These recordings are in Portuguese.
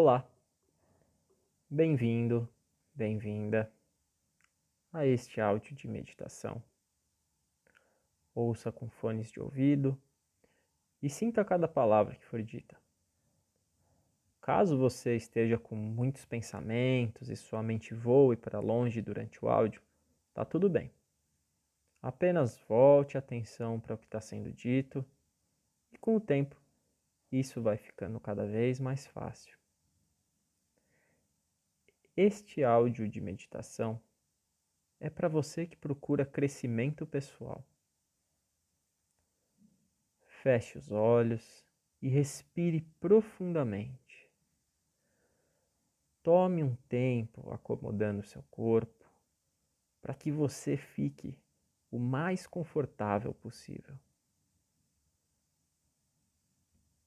Olá, bem-vindo, bem-vinda a este áudio de meditação. Ouça com fones de ouvido e sinta cada palavra que for dita. Caso você esteja com muitos pensamentos e sua mente voe para longe durante o áudio, tá tudo bem. Apenas volte a atenção para o que está sendo dito e com o tempo isso vai ficando cada vez mais fácil. Este áudio de meditação é para você que procura crescimento pessoal. Feche os olhos e respire profundamente. Tome um tempo acomodando seu corpo para que você fique o mais confortável possível.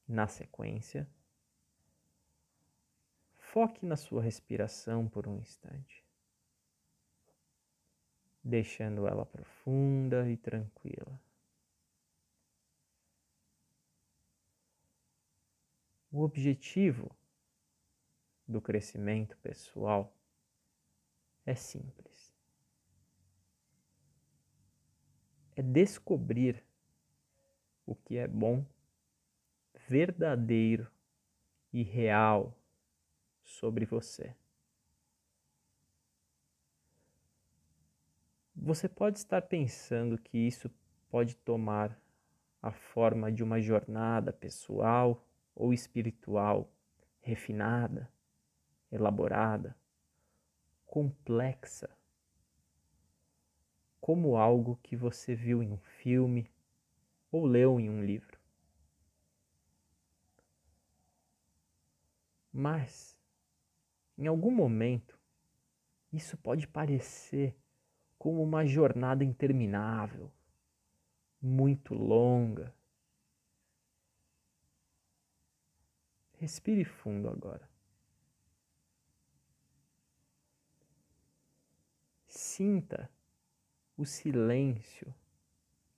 Na sequência, Foque na sua respiração por um instante, deixando ela profunda e tranquila. O objetivo do crescimento pessoal é simples. É descobrir o que é bom, verdadeiro e real sobre você. Você pode estar pensando que isso pode tomar a forma de uma jornada pessoal ou espiritual refinada, elaborada, complexa, como algo que você viu em um filme ou leu em um livro. Mas em algum momento, isso pode parecer como uma jornada interminável, muito longa. Respire fundo agora. Sinta o silêncio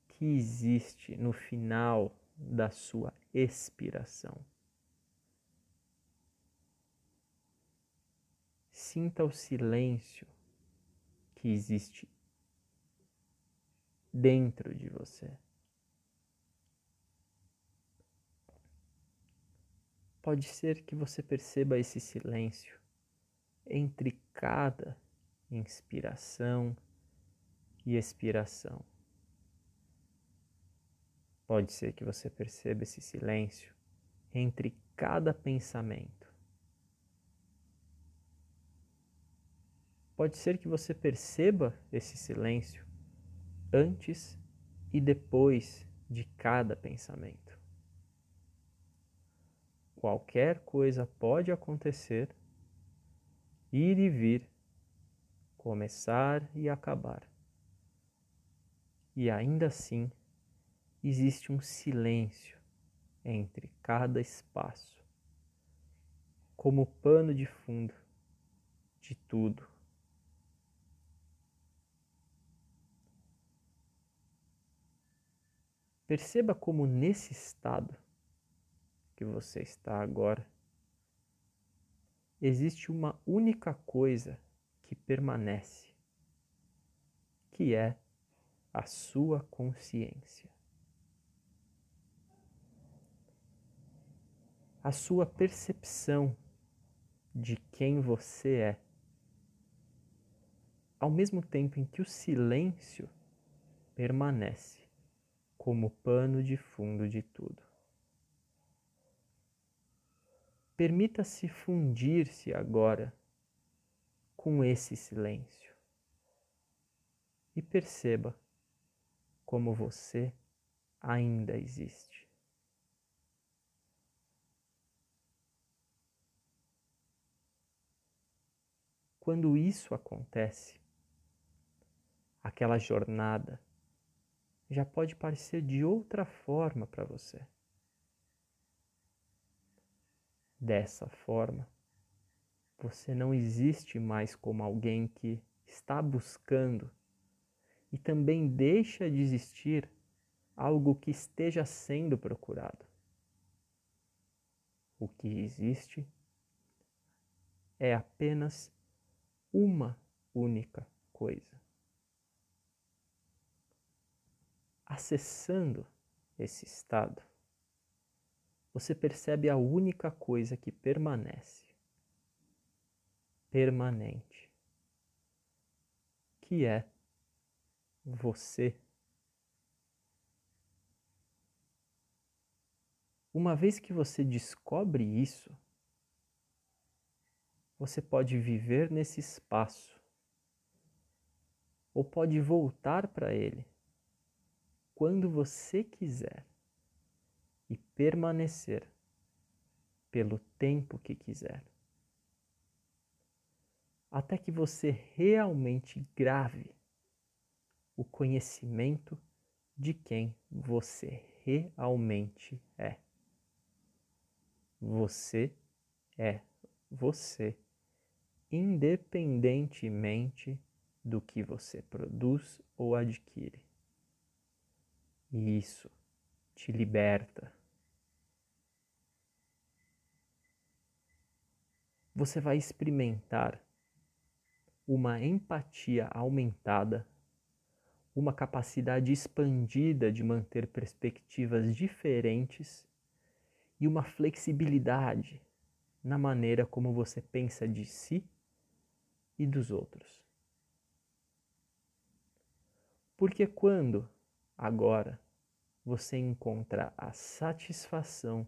que existe no final da sua expiração. Sinta o silêncio que existe dentro de você. Pode ser que você perceba esse silêncio entre cada inspiração e expiração. Pode ser que você perceba esse silêncio entre cada pensamento. Pode ser que você perceba esse silêncio antes e depois de cada pensamento. Qualquer coisa pode acontecer, ir e vir, começar e acabar. E ainda assim, existe um silêncio entre cada espaço, como pano de fundo de tudo Perceba como nesse estado que você está agora, existe uma única coisa que permanece, que é a sua consciência. A sua percepção de quem você é. Ao mesmo tempo em que o silêncio permanece como pano de fundo de tudo. Permita-se fundir-se agora com esse silêncio e perceba como você ainda existe. Quando isso acontece, aquela jornada já pode parecer de outra forma para você. Dessa forma, você não existe mais como alguém que está buscando e também deixa de existir algo que esteja sendo procurado. O que existe é apenas uma única coisa. Acessando esse estado, você percebe a única coisa que permanece, permanente, que é você. Uma vez que você descobre isso, você pode viver nesse espaço ou pode voltar para ele quando você quiser e permanecer pelo tempo que quiser. Até que você realmente grave o conhecimento de quem você realmente é. Você é você, independentemente do que você produz ou adquire. E isso te liberta. Você vai experimentar uma empatia aumentada, uma capacidade expandida de manter perspectivas diferentes e uma flexibilidade na maneira como você pensa de si e dos outros. Porque quando, agora, você encontra a satisfação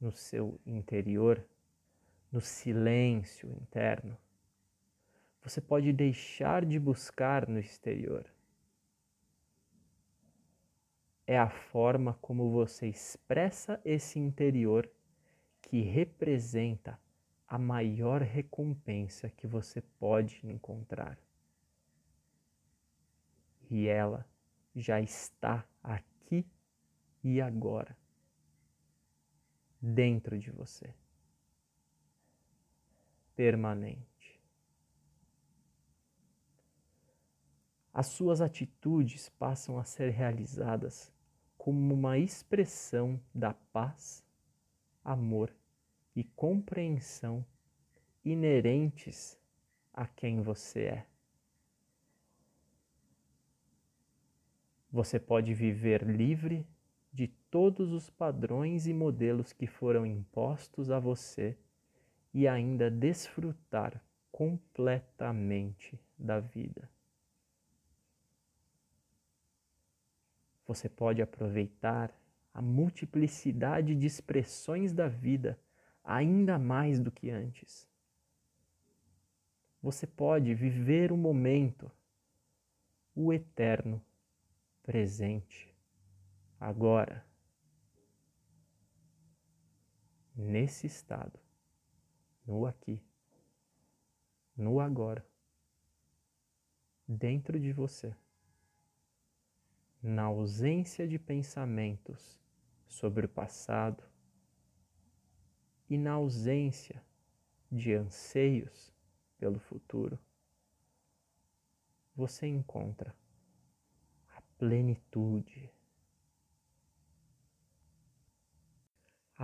no seu interior, no silêncio interno, você pode deixar de buscar no exterior. É a forma como você expressa esse interior que representa a maior recompensa que você pode encontrar. E ela já está aqui e agora, dentro de você, permanente. As suas atitudes passam a ser realizadas como uma expressão da paz, amor e compreensão inerentes a quem você é. Você pode viver livre de todos os padrões e modelos que foram impostos a você e ainda desfrutar completamente da vida. Você pode aproveitar a multiplicidade de expressões da vida ainda mais do que antes. Você pode viver o momento, o eterno presente agora, nesse estado, no aqui, no agora, dentro de você, na ausência de pensamentos sobre o passado e na ausência de anseios pelo futuro, você encontra a plenitude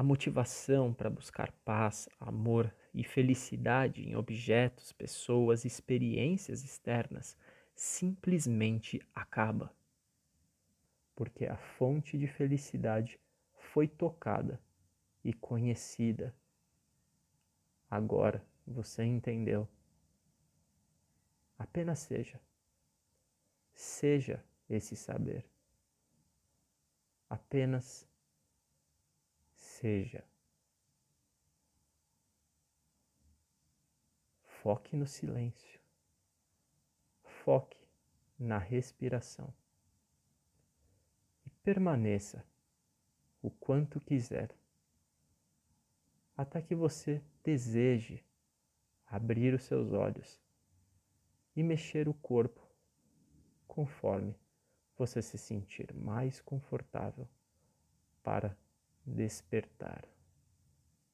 A motivação para buscar paz, amor e felicidade em objetos, pessoas, experiências externas simplesmente acaba. Porque a fonte de felicidade foi tocada e conhecida. Agora você entendeu. Apenas seja. Seja esse saber. Apenas seja, foque no silêncio, foque na respiração e permaneça o quanto quiser, até que você deseje abrir os seus olhos e mexer o corpo conforme você se sentir mais confortável para despertar.